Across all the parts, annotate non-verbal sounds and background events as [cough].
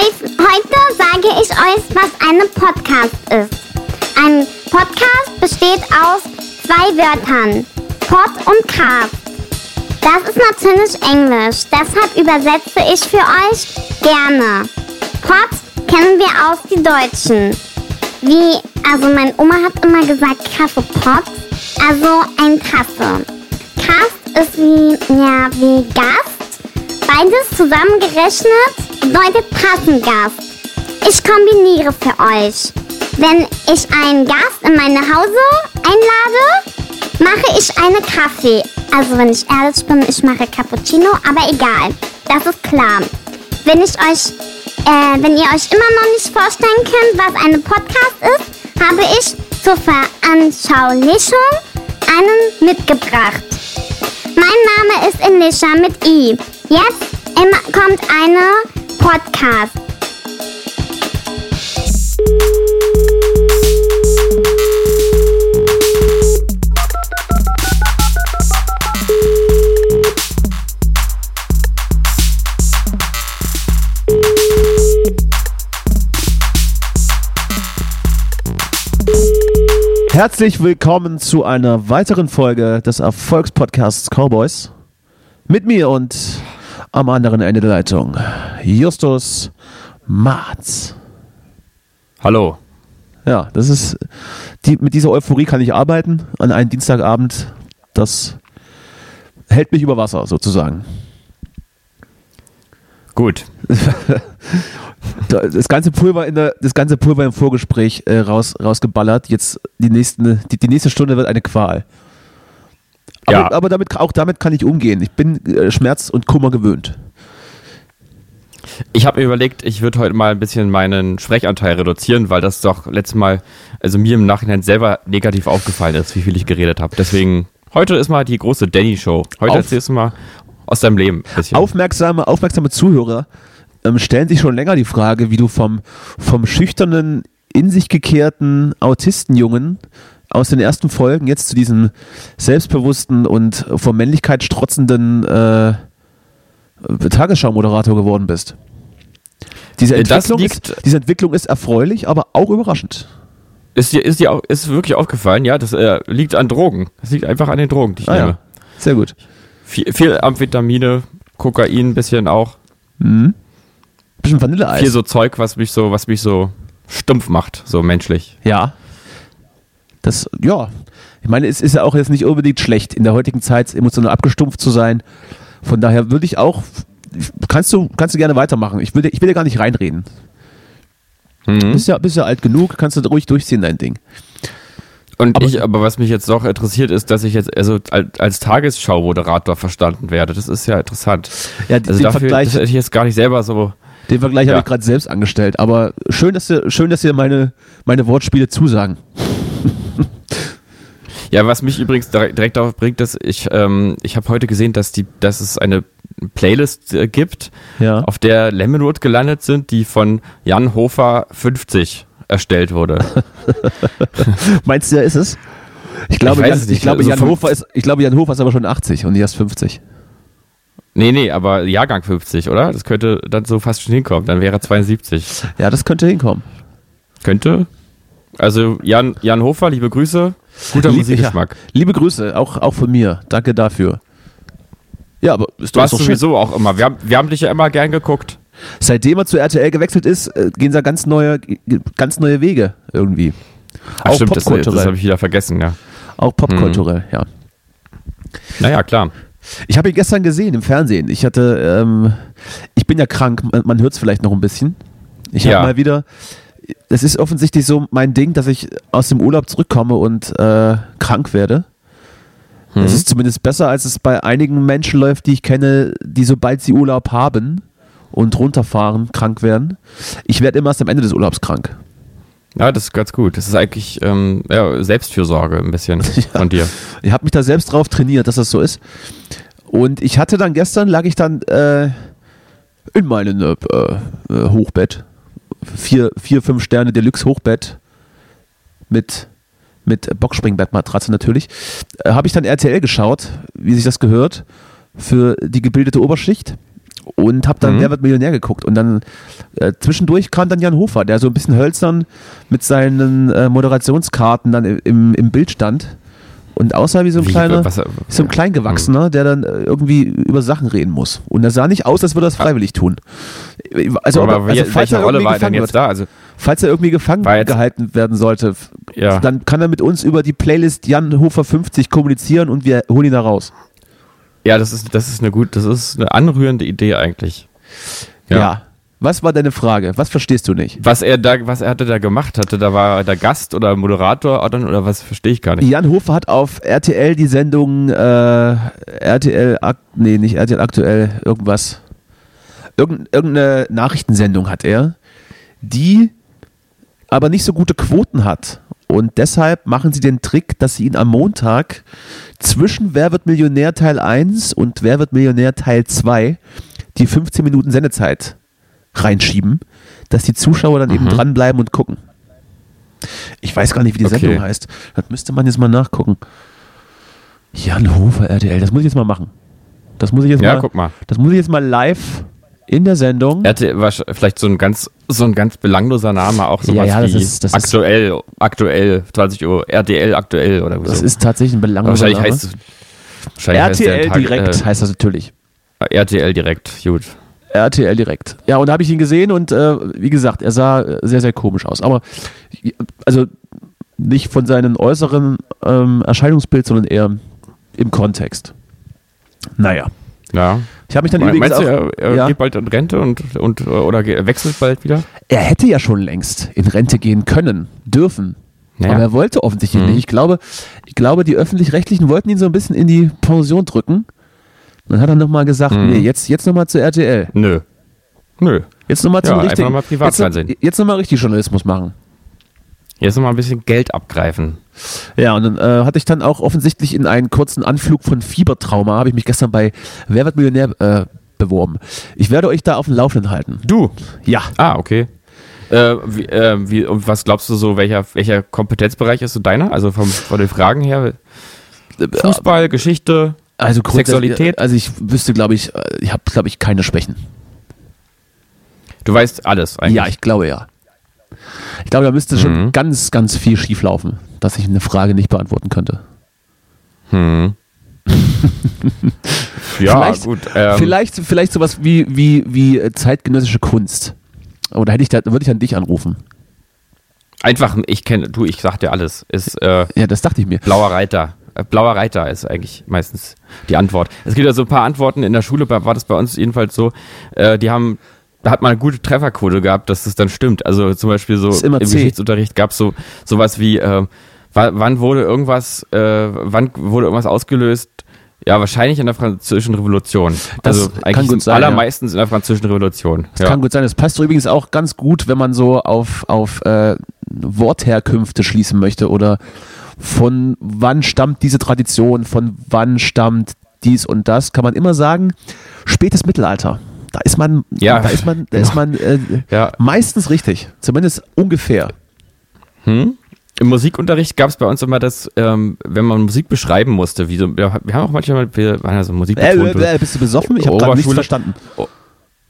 Heut, heute sage ich euch, was ein Podcast ist. Ein Podcast besteht aus zwei Wörtern. Pod und Cast. Das ist natürlich Englisch, deshalb übersetze ich für euch gerne. Pod kennen wir aus die Deutschen. Wie, also meine Oma hat immer gesagt Kaffeepot, also ein Tasse. Cast ist wie, ja, wie Gast. Beides zusammengerechnet bedeutet Tassengast. Ich kombiniere für euch. Wenn ich einen Gast in meine Hause einlade, mache ich eine Kaffee. Also wenn ich ehrlich bin, ich mache Cappuccino, aber egal. Das ist klar. Wenn ich euch, äh, wenn ihr euch immer noch nicht vorstellen könnt, was eine Podcast ist, habe ich zur Veranschaulichung einen mitgebracht. Mein Name ist Elisha mit I. Jetzt kommt eine Podcast. Herzlich willkommen zu einer weiteren Folge des Erfolgspodcasts Cowboys. Mit mir und am anderen Ende der Leitung Justus Marz. Hallo. Ja, das ist die, mit dieser Euphorie kann ich arbeiten an einem Dienstagabend. Das hält mich über Wasser sozusagen. Gut. [laughs] das ganze Pulver in der, das ganze Pulver im Vorgespräch äh, raus, rausgeballert. Jetzt die, nächsten, die, die nächste Stunde wird eine Qual. Aber, Ja. aber damit, auch damit kann ich umgehen. Ich bin äh, Schmerz und Kummer gewöhnt. Ich habe mir überlegt, ich würde heute mal ein bisschen meinen Sprechanteil reduzieren, weil das doch letztes Mal, also mir im Nachhinein selber negativ aufgefallen ist, wie viel ich geredet habe. Deswegen, heute ist mal die große Danny-Show. Heute Auf- erzählst du mal aus deinem Leben ein bisschen. Aufmerksame, aufmerksame Zuhörer ähm, stellen sich schon länger die Frage, wie du vom, vom schüchternen, in sich gekehrten Autistenjungen aus den ersten Folgen jetzt zu diesem selbstbewussten und vor Männlichkeit strotzenden äh, Tagesschau-Moderator geworden bist. Diese Äh, Entwicklung, ist, diese Entwicklung ist erfreulich, aber auch überraschend. Ist dir, ist dir auch, ist wirklich aufgefallen? Ja, das äh, liegt an Drogen. Das liegt einfach an den Drogen, die ich Ah, nehme. ja. Sehr gut. Viel, viel Amphetamine, Kokain ein bisschen auch. Mhm. Bisschen Vanilleeis. Viel so Zeug, was mich so, was mich so stumpf macht, so menschlich. Ja. Das, ja. Ich meine, es ist ja auch jetzt nicht unbedingt schlecht, in der heutigen Zeit emotional abgestumpft zu sein. Von daher würde ich auch, kannst du, kannst du gerne weitermachen. Ich will, ich will dir gar nicht reinreden. Mhm. Bist ja, bist ja alt genug, kannst du ruhig durchziehen, dein Ding. Und Aber- ich, aber was mich jetzt doch interessiert, ist, dass ich jetzt also als, Tagesschau-Moderator verstanden werde. Das ist ja interessant. Ja, Also den dafür Vergleich, ich jetzt gar nicht selber so. den Vergleich Ja. habe ich gerade selbst angestellt. Aber schön, dass dir, schön, dass dir meine, meine Wortspiele zusagen. Ja, was mich übrigens direkt, darauf bringt, dass ich, ähm, ich habe heute gesehen, dass die, dass es eine Playlist äh, gibt, Ja. auf der Lemonwood gelandet sind, die von Jan Hofer 50 erstellt wurde. [laughs] Meinst du, ja, ist es? Ich glaube, weiß Jan, ich, glaube, Also Jan Hofer ist, ich glaube, Jan Hofer ist aber schon 80 und erst 50. nee, nee, aber Jahrgang 50, oder? Das könnte dann so fast schon hinkommen. Dann wäre er 72. Ja, das könnte hinkommen. Könnte. Also Jan, Jan Hofer, liebe Grüße. Guter Musikgeschmack. Ja, liebe Grüße, auch, auch von mir. Danke dafür. Ja, aber ist doch, Warst ist doch schön. sowieso auch immer. Wir haben, wir haben dich ja immer gern geguckt. Seitdem er zu RTL gewechselt ist, äh, gehen da ganz neue, ganz neue Wege irgendwie. Ach, auch stimmt, das, das habe ich wieder vergessen, ja. auch popkulturell, ja. Naja, klar. Ich habe ihn gestern gesehen im Fernsehen. Ich hatte, ähm, ich bin ja krank, man, hört es vielleicht noch ein bisschen. Ich habe Ja. mal wieder, es ist offensichtlich so mein Ding, dass ich aus dem Urlaub zurückkomme und äh, krank werde. Mhm. Es ist zumindest besser, als es bei einigen Menschen läuft, die ich kenne, die sobald sie Urlaub haben und runterfahren, krank werden. Ich werde immer erst am Ende des Urlaubs krank. Ja, das ist ganz gut. Das ist eigentlich ähm, ja, Selbstfürsorge ein bisschen [laughs] von dir. Ich habe mich da selbst drauf trainiert, dass das so ist. Und ich hatte dann gestern, lag ich dann äh, in meinem äh, äh, Hochbett. Vier, vier, fünf Sterne Deluxe Hochbett mit, mit Boxspringbettmatratze natürlich. Äh, habe ich dann RTL geschaut, wie sich das gehört, für die gebildete Oberschicht. und habe dann Mhm. Wer wird Millionär geguckt und dann äh, zwischendurch kam dann Jan Hofer, der so ein bisschen hölzern mit seinen äh, Moderationskarten dann im, im Bild stand und aussah wie so ein Wie, kleiner, was- so ein Kleingewachsener, der dann äh, irgendwie über Sachen reden muss. Und er sah nicht aus, als würde er das freiwillig tun. Also, aber also wie, falls er Rolle irgendwie war denn gefangen jetzt wird, da? Also, falls er irgendwie gefangen jetzt- gehalten werden sollte, ja. dann kann er mit uns über die Playlist Jan Hofer 50 kommunizieren und wir holen ihn da raus. ja, das ist, das ist eine gut, das ist eine anrührende Idee eigentlich. Ja. Was war deine Frage? Was verstehst du nicht? Was er da, was er hatte da gemacht hatte, da war er der Gast oder Moderator oder, was verstehe ich gar nicht. Jan Hofer hat auf RTL die Sendung äh, RTL, nee, nicht RTL aktuell, irgendwas. Irgend, irgendeine Nachrichtensendung hat er, die aber nicht so gute Quoten hat. Und deshalb machen sie den Trick, dass sie ihn am Montag zwischen Wer wird Millionär Teil 1 und Wer wird Millionär Teil 2 die 15 Minuten Sendezeit reinschieben, dass die Zuschauer dann eben Mhm. dranbleiben und gucken. Ich weiß gar nicht, wie die Okay. Sendung heißt. Das müsste man jetzt mal nachgucken. Jan Hofer, RTL, das muss ich jetzt mal machen. Das muss ich jetzt Ja, mal, guck mal. das muss ich jetzt mal live in der Sendung. Hatte wahrsch- vielleicht so ein ganz, so ein ganz belangloser Name, auch sowas Ja, ja, das wie ist- das ist- aktuell, aktuell, 20 Uhr, RTL aktuell oder Das so. ist tatsächlich ein belangloser wahrscheinlich Name. heißt wahrscheinlich heißt RTL Tag, direkt heißt das natürlich. Äh, RTL direkt, gut. RTL direkt. Ja, und da habe ich ihn gesehen und äh, wie gesagt, er sah äh, sehr, sehr komisch aus. Aber also nicht von seinem äußeren ähm, Erscheinungsbild, sondern eher im Kontext. Naja. Ja. Ich habe mich dann Me- übrigens Meinst du, auch, er, er ja, geht bald in Rente und, und oder wechselt bald wieder? er hätte ja schon längst in Rente gehen können, dürfen. Naja. Aber er wollte offensichtlich Mhm. nicht. Ich glaube, ich glaube, die Öffentlich-Rechtlichen wollten ihn so ein bisschen in die Pension drücken. Dann hat er nochmal gesagt, Mhm. nee, jetzt, jetzt nochmal zu RTL. Nö. Nö. Jetzt nochmal zum Ja, einfach richtigen. mal Privatfernsehen. Jetzt, jetzt nochmal richtig Journalismus machen. Jetzt noch mal ein bisschen Geld abgreifen. Ja, und dann äh, hatte ich dann auch offensichtlich in einen kurzen Anflug von Fiebertrauma, habe ich mich gestern bei Wer wird Millionär äh, beworben. Ich werde euch da auf dem Laufenden halten. Du. Ja. Ah, okay. Äh, wie, äh, wie, und was glaubst du so, welcher, welcher Kompetenzbereich ist so deiner? Also vom, von den Fragen her? Fußball, Geschichte? Also Sexualität? Also ich wüsste, glaube ich, äh, ich habe, glaube ich, keine Schwächen. Du weißt alles eigentlich. Ja, ich glaube ja. Ich glaube, da müsste schon Mhm. ganz, ganz viel schief laufen, dass ich eine Frage nicht beantworten könnte. Hm. [laughs] ja, Vielleicht- gut. Ähm, vielleicht, vielleicht sowas wie, wie, wie äh, zeitgenössische Kunst. Oder hätte ich da, würde ich an dich anrufen. Einfach, ich kenne, du, ich sag dir alles. Ist äh, Ja, das dachte ich mir. blauer Reiter. Äh, Blauer Reiter ist eigentlich meistens die Antwort. Es gibt ja so ein paar Antworten in der Schule, war das bei uns jedenfalls so. Äh, die haben, da hat man eine gute Trefferquote gehabt, dass das dann stimmt. Also zum Beispiel so im C. Geschichtsunterricht gab es so sowas wie, äh, wa- wann wurde irgendwas, äh, wann wurde irgendwas ausgelöst? Ja, wahrscheinlich in der Französischen Revolution. Das also kann eigentlich gut im sein, ja. allermeistens in der Französischen Revolution. Das kann gut sein. Das passt übrigens auch ganz gut, wenn man so auf, auf äh, Wortherkünfte schließen möchte oder von wann stammt diese Tradition, von wann stammt dies und das, kann man immer sagen, spätes Mittelalter. Da ist man, Ja, da ist man, da ist man äh, Ja. meistens richtig. Zumindest ungefähr. Hm? Im Musikunterricht gab es bei uns immer das, ähm, wenn man Musik beschreiben musste, wie so, wir, wir haben auch manchmal, wir waren ja so Musik Äh, äh, bist du besoffen? Ich habe gerade nichts verstanden.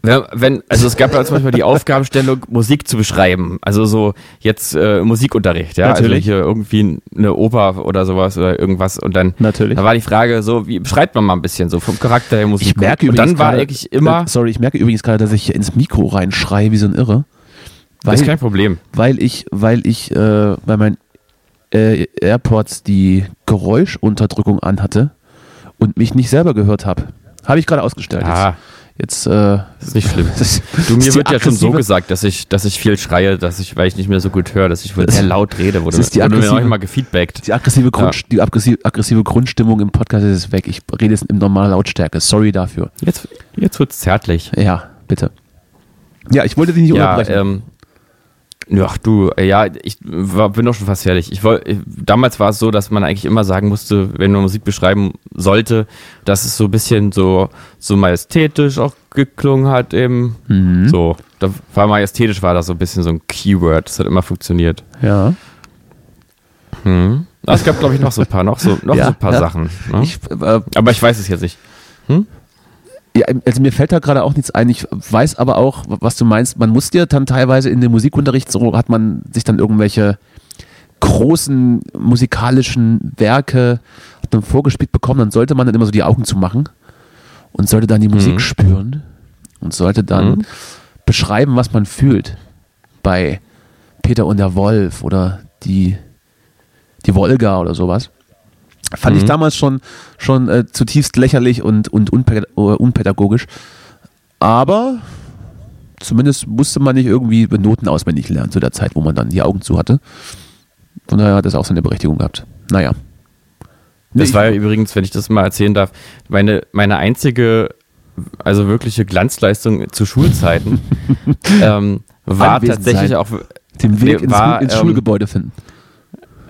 wenn, wenn, also es gab bei uns manchmal die Aufgabenstellung, [laughs] Musik zu beschreiben. Also so jetzt äh, Musikunterricht, ja. Natürlich. Also irgendwie eine Oper oder sowas oder irgendwas. Und dann Natürlich. da war die Frage so, wie beschreibt man mal ein bisschen so vom Charakter der Musik? Ich merke und übrigens dann war gerade- eigentlich immer, Äh, sorry, ich merke übrigens gerade, dass ich hier ins Mikro reinschreie wie so ein Irre. Weil, das ist kein Problem. weil ich, weil ich äh, bei meinen äh, AirPods die Geräuschunterdrückung anhatte und mich nicht selber gehört habe. Habe ich gerade ausgestellt. Ah, Jetzt, jetzt äh, ist nicht schlimm. [laughs] das, Du, mir wird die ja schon so gesagt, dass ich, dass ich viel schreie, dass ich, weil ich nicht mehr so gut höre, dass ich wohl sehr laut rede, wurde, das ist die wurde mir aggressive- manchmal gefeedbackt. Die aggressive, Grund, die aggressive, aggressive Grundstimmung im Podcast ist weg. Ich rede jetzt in normaler Lautstärke. Sorry dafür. Jetzt, jetzt wird's zärtlich. Ja, bitte. Ja, ich wollte dich nicht Ja, unterbrechen. ähm, ja, du, äh, ja, ich war, bin doch schon fast fertig. Ich wollt, äh, damals war es so, dass man eigentlich immer sagen musste, wenn man Musik beschreiben sollte, dass es so ein bisschen so, so majestätisch auch geklungen hat eben. Mhm. So, da war majestätisch war das so ein bisschen so ein Keyword. Das hat immer funktioniert. Ja. Hm. Aber Es gab, glaube ich, noch so ein paar, noch so, noch [laughs] Ja, so ein paar ja. Sachen. Ne? Ich, äh, Aber ich weiß es jetzt nicht. Ja, also mir fällt da gerade auch nichts ein. Ich weiß aber auch, was du meinst. Man muss dir dann teilweise in dem Musikunterricht, so hat man sich dann irgendwelche großen musikalischen Werke hat man vorgespielt bekommen, dann sollte man dann immer so die Augen zumachen und sollte dann die Musik Mhm. spüren und sollte dann Mhm. beschreiben, was man fühlt bei Peter und der Wolf oder die, die Wolga oder sowas. Fand ich Mhm. damals schon, schon äh, zutiefst lächerlich und, und äh, unpädagogisch. Aber zumindest musste man nicht irgendwie Noten auswendig lernen zu der Zeit, wo man dann die Augen zu hatte. Von daher hat das auch seine Berechtigung gehabt. Naja. Das Nee, war ja übrigens, wenn ich das mal erzählen darf, meine, meine einzige, also wirkliche Glanzleistung zu Schulzeiten [laughs] ähm, war tatsächlich auch, den Weg nee, ins, war, ins ähm, Schulgebäude finden.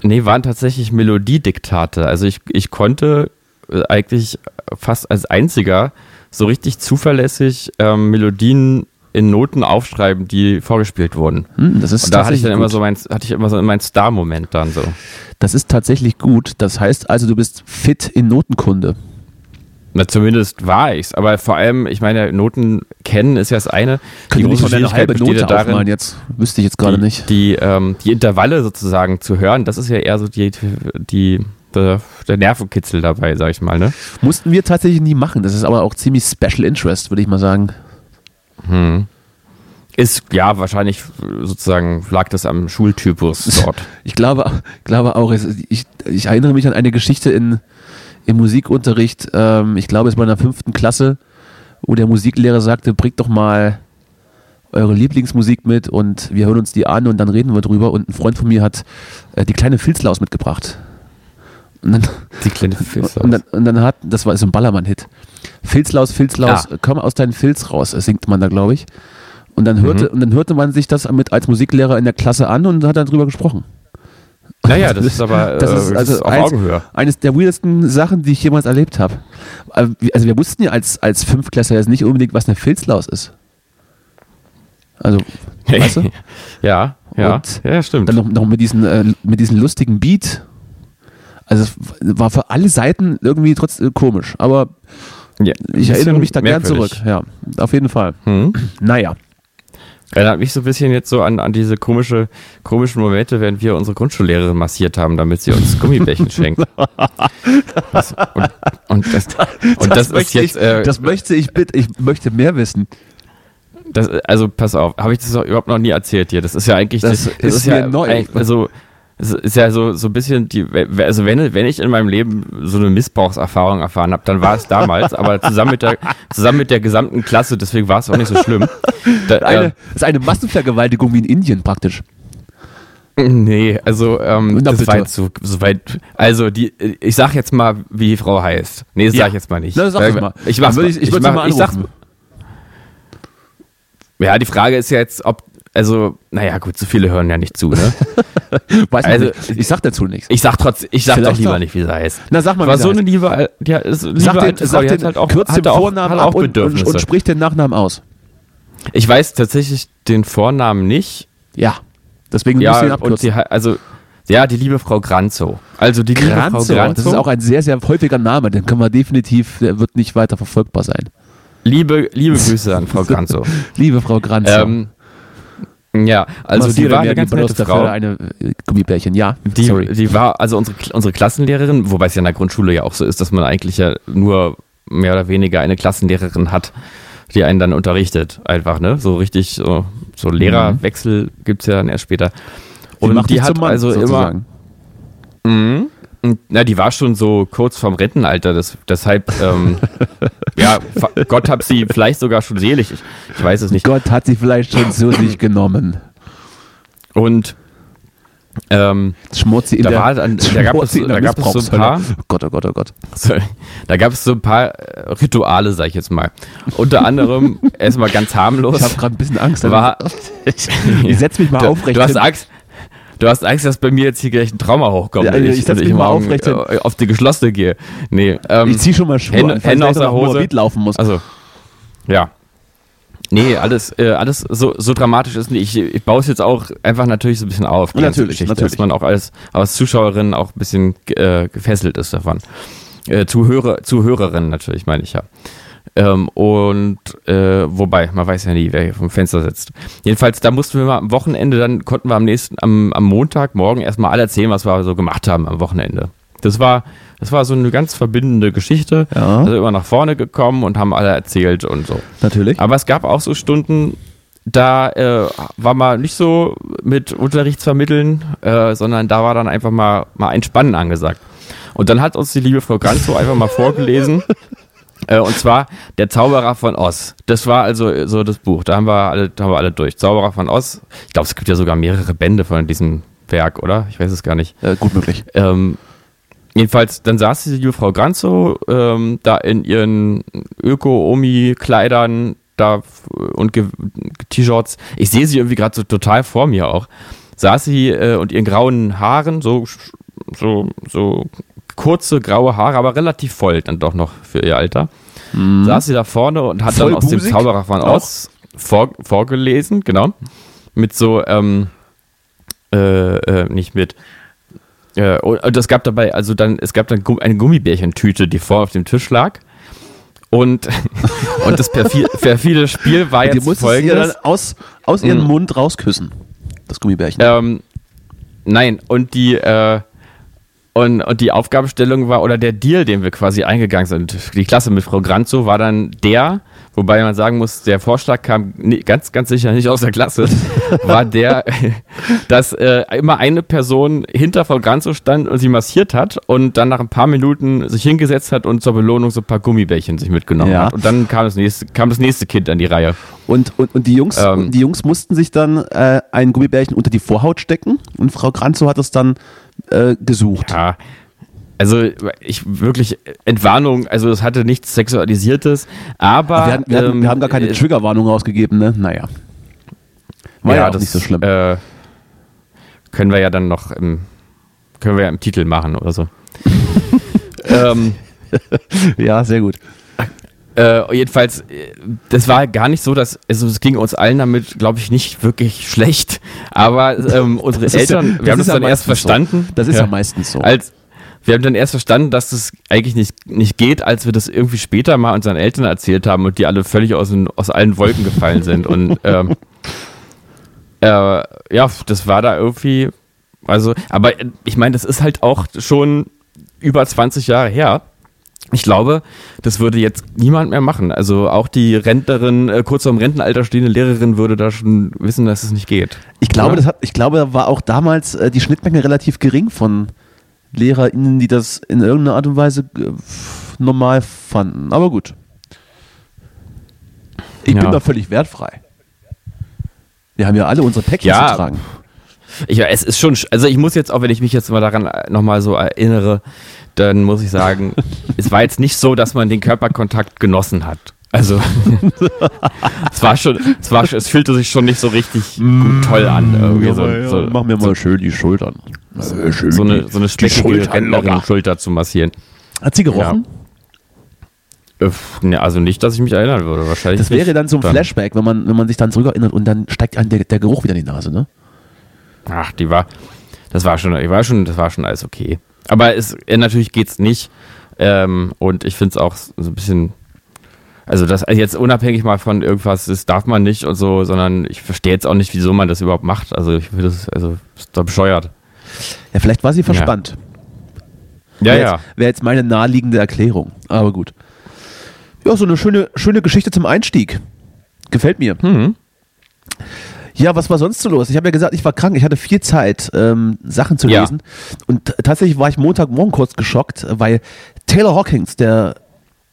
Nee, waren tatsächlich Melodiediktate. Also ich, ich konnte äh, eigentlich fast als einziger so richtig zuverlässig ähm, Melodien in Noten aufschreiben, die vorgespielt wurden. Hm, das ist Und da hatte ich dann immer so mein, hatte ich immer so meinen Star-Moment dann so. Das ist tatsächlich gut. Das heißt also, du bist fit in Notenkunde. Na, zumindest war ich's. Aber vor allem, ich meine, Noten kennen ist ja das eine. Können wir nicht von eine halbe Note darin, jetzt? Wüsste ich jetzt gerade die, nicht. Die, ähm, die Intervalle sozusagen zu hören, das ist ja eher so die, die, der, der Nervenkitzel dabei, sag ich mal, ne? Mussten wir tatsächlich nie machen. Das ist aber auch ziemlich Special Interest, würde ich mal sagen. Hm. Ist, ja, wahrscheinlich sozusagen lag das am Schultypus dort. [laughs] Ich glaube, glaube auch, ich, ich erinnere mich an eine Geschichte in, im Musikunterricht, ähm, ich glaube es war in der fünften Klasse, wo der Musiklehrer sagte, bringt doch mal eure Lieblingsmusik mit und wir hören uns die an und dann reden wir drüber und ein Freund von mir hat äh, die kleine Filzlaus mitgebracht. Und dann, Die kleine Filzlaus. [laughs] und dann, und dann hat, das war so ein Ballermann-Hit. Filzlaus, Filzlaus, Ah. komm aus deinem Filz raus, äh, singt man da, glaube ich. Und dann, hörte, Mhm. und dann hörte man sich das mit als Musiklehrer in der Klasse an und hat dann drüber gesprochen. Naja, [laughs] das ist aber Das äh, ist also auf eins- Augenhöhe. Eines der weirdesten Sachen, die ich jemals erlebt habe. Also wir- wussten ja als, als Fünftklässler jetzt nicht unbedingt, was eine Filzlaus ist. Also, [laughs] weißt du? ja, ja, Und ja, stimmt. Dann noch, noch mit, diesen, äh, mit diesem lustigen Beat. Also es war für alle Seiten irgendwie trotzdem komisch. Aber ja, ich erinnere mich da gern zurück. Ja, auf jeden Fall. Hm. Naja. Erinnert mich so ein bisschen jetzt so an, an diese komische, komischen Momente, während wir unsere Grundschullehrerin massiert haben, damit sie uns Gummibärchen [laughs] schenkt. Das, und, und das, und das, ist möchte jetzt, ich, äh, das möchte ich bitte, ich möchte mehr wissen. das, also pass auf, habe ich das überhaupt noch nie erzählt dir? Das ist ja eigentlich, Das ist ja mir neu. Also, es ist ja so, so ein bisschen die, also wenn, wenn ich in meinem Leben so eine Missbrauchserfahrung erfahren habe, dann war es damals, aber zusammen mit der, zusammen mit der gesamten Klasse, deswegen war es auch nicht so schlimm. Da, äh, Eine, das ist eine Massenvergewaltigung wie in Indien praktisch. Nee, also ähm, Na, das bitte. war jetzt so, so weit. Also die, ich sag jetzt mal, wie die Frau heißt. Nee, das Ja. sag ich jetzt mal nicht. Na, sag Äh, ich mal. Ich mach's mal. würde ich, ich, sie mach- mal ich sag's. Ja, die Frage ist ja jetzt, ob, also, naja, gut, so viele hören ja nicht zu, ne? [laughs] Weiß man Also, nicht. Ich sag dazu nichts. Ich sag trotzdem, ich sag Vielleicht doch lieber doch. nicht, wie sie heißt. Na, sag mal, War wie so eine liebe, ja, ist, liebe Sag den, sag die den halt auch, kürz hat den auch, Vornamen hat ab auch und, und, und sprich den Nachnamen aus. ich weiß tatsächlich den Vornamen nicht. Ja. Deswegen Ja, und abkürzen. die, also, ja, die liebe Frau Granzo. Also die liebe Frau Granzo, Granzo. das ist auch ein sehr, sehr häufiger Name. Den können wir definitiv, der wird nicht weiter verfolgbar sein. liebe, liebe Grüße an Frau [laughs] Granzo. Liebe Frau Granzo. ähm, ja, also die war eine ganz die nette Frau. eine äh, Gummibärchen. Ja, Die, sorry. die war also unsere, unsere Klassenlehrerin, wobei es ja in der Grundschule ja auch so ist, dass man eigentlich ja nur mehr oder weniger eine Klassenlehrerin hat, die einen dann unterrichtet. Einfach, ne? So richtig, so, so Lehrerwechsel gibt's ja dann erst später. Und die dich hat Mann, also sozusagen. immer. Und, na, die war schon so kurz vorm Rentenalter, das, deshalb, ähm, [laughs] ja, Gott hab sie vielleicht sogar schon selig. Ich, ich weiß es nicht. Gott hat sie vielleicht schon zu sich genommen. Und ähm, Schmutz sie in Da der, war dann- da gab es- da gab es so ein paar- Oh Gott, oh Gott, oh Gott. So, da gab es so ein paar äh, Rituale, sag ich jetzt mal. Unter anderem [laughs] erstmal ganz harmlos. Ich habe gerade ein bisschen Angst. War- [laughs] ich ich setze mich mal du, aufrecht. du hast. Angst. Du hast Angst, dass bei mir jetzt hier gleich ein Trauma hochkommt, Ja, wenn ich setz wenn mich mal aufrecht äh, auf die geschlossene gehe. Nee, ähm, Ich zieh schon mal Schuhe Hände- an, Hände ich aus der Hose. Laufen muss. also, ja. Nee, alles, äh, alles so, so dramatisch ist nicht. Ich, ich baue es jetzt auch einfach natürlich so ein bisschen auf. Natürlich, natürlich. Dass man auch als, als Zuschauerin auch ein bisschen äh, gefesselt ist davon. Äh, Zuhörer, Zuhörerin natürlich, meine ich ja. Ähm, und äh, wobei, man weiß ja nie, wer hier vom Fenster sitzt. Jedenfalls, da mussten wir mal am Wochenende, dann konnten wir am nächsten, am, am Montagmorgen erstmal alle erzählen, was wir so gemacht haben am Wochenende. Das war, das war so eine ganz verbindende Geschichte. Ja. Also immer nach vorne gekommen und haben alle erzählt und so. Natürlich. Aber es gab auch so Stunden, da äh, war man nicht so mit Unterrichtsvermitteln, äh, sondern da war dann einfach mal, mal Entspannen angesagt. Und dann hat uns die liebe Frau Ganzo einfach mal vorgelesen. [laughs] Äh, und zwar Der Zauberer von Oz. Das war also so das Buch. Da haben wir alle, da haben wir alle durch. Zauberer von Oz. Ich glaube, es gibt ja sogar mehrere Bände von diesem Werk, oder? Ich weiß es gar nicht. Äh, gut möglich. Ähm, jedenfalls, dann saß die liebe Frau Granzo ähm, da in ihren Öko-Omi-Kleidern da und T-Shirts. Ich sehe sie irgendwie gerade so total vor mir auch. Saß sie äh, und ihren grauen Haaren, so, so, so kurze graue Haare, aber relativ voll dann doch noch für ihr Alter. Saß sie da vorne und hat dann aus dem Vollbusig? Zauberer von? Oz vor, vorgelesen, genau. Mit so, ähm, äh, äh, nicht mit, äh, und es gab dabei, also dann, es gab dann eine Gummibärchentüte, die vor auf dem Tisch lag. Und, [laughs] und das perfi perfide Spiel war Die jetzt folgendes. dann aus, aus ihrem Mhm. Mund rausküssen. Das Gummibärchen. Ähm, nein, und die, äh, und, und die Aufgabenstellung war, oder der Deal, den wir quasi eingegangen sind, die Klasse mit Frau Granzo, war dann der, wobei man sagen muss, der Vorschlag kam ganz, ganz sicher nicht aus der Klasse, [laughs] war der, dass äh, immer eine Person hinter Frau Granzo stand und sie massiert hat und dann nach ein paar Minuten sich hingesetzt hat und zur Belohnung so ein paar Gummibärchen sich mitgenommen Ja. hat. Und dann kam das nächste, kam das nächste Kind an die Reihe. Und, und, und die, Jungs, Ähm. die Jungs mussten sich dann äh, ein Gummibärchen unter die Vorhaut stecken und Frau Granzo hat es dann äh, gesucht. Ja. Also ich wirklich Entwarnung, also es hatte nichts Sexualisiertes, aber wir, hatten, wir, hatten, ähm, wir haben gar keine äh, Triggerwarnung rausgegeben, ne? Naja. War ja, auch das, nicht so schlimm. Äh, können wir ja dann noch im, können wir ja im Titel machen oder so. [laughs] ähm, ja, sehr gut. Äh, jedenfalls, äh, das war gar nicht so, dass, also es ging uns allen damit, glaube ich, nicht wirklich [laughs] schlecht. Aber ähm, unsere ja- Eltern, das wir haben das ja dann erst meistens so. verstanden. Das ist ja, meistens so. Als, wir haben dann erst verstanden, dass das eigentlich nicht, nicht geht, als wir das irgendwie später mal unseren Eltern erzählt haben und die alle völlig aus, den, aus allen Wolken gefallen sind. Und [laughs] ähm, äh, ja, das war da irgendwie, also, aber ich meine, das ist halt auch schon über 20 Jahre her. Ich glaube, das würde jetzt niemand mehr machen. Also auch die Rentnerin, äh, kurz vorm Rentenalter stehende Lehrerin würde da schon wissen, dass es nicht geht. Ich glaube, Oder? das hat, ich glaube, da war auch damals äh, die Schnittmenge relativ gering von LehrerInnen, die das in irgendeiner Art und Weise äh, normal fanden. Aber gut. Ich Ja. bin da völlig wertfrei. Wir haben ja alle unsere Päckchen Ja. zu tragen. Ich, es ist schon, sch- also ich muss jetzt auch, wenn ich mich jetzt mal daran nochmal so erinnere, dann muss ich sagen, [laughs] es war jetzt nicht so, dass man den Körperkontakt genossen hat. Also [laughs] es war schon, es war, schon- es fühlte sich schon nicht so richtig gut, toll an. Irgendwie so, so, mach mir mal schön die Schultern. Äh, schön so eine, so eine speckige Rentnerin. Schulter zu massieren. Hat sie gerochen? Pf, ne, also nicht, dass ich mich erinnern würde, wahrscheinlich. Das wäre dann so ein Flashback, wenn man, wenn man sich dann zurückerinnert und dann steigt einem der, der Geruch wieder in die Nase, ne? Ach, die war, das war schon, ich war schon, das war schon alles okay. Aber es, äh, natürlich geht's nicht. Ähm, und ich finde es auch so ein bisschen, also das also jetzt unabhängig mal von irgendwas, das darf man nicht und so, sondern ich verstehe jetzt auch nicht, wieso man das überhaupt macht. Also ich finde das, also ist doch bescheuert. Ja, vielleicht war sie verspannt. Ja, Wäre ja. Jetzt, Wäre jetzt meine naheliegende Erklärung. Aber gut. Ja, so eine schöne, schöne Geschichte zum Einstieg. Gefällt mir. Mhm. Ja, was war sonst so los? Ich habe ja gesagt, ich war krank. Ich hatte viel Zeit, ähm, Sachen zu Ja. lesen. Und tatsächlich war ich Montagmorgen kurz geschockt, weil Taylor Hawkins, der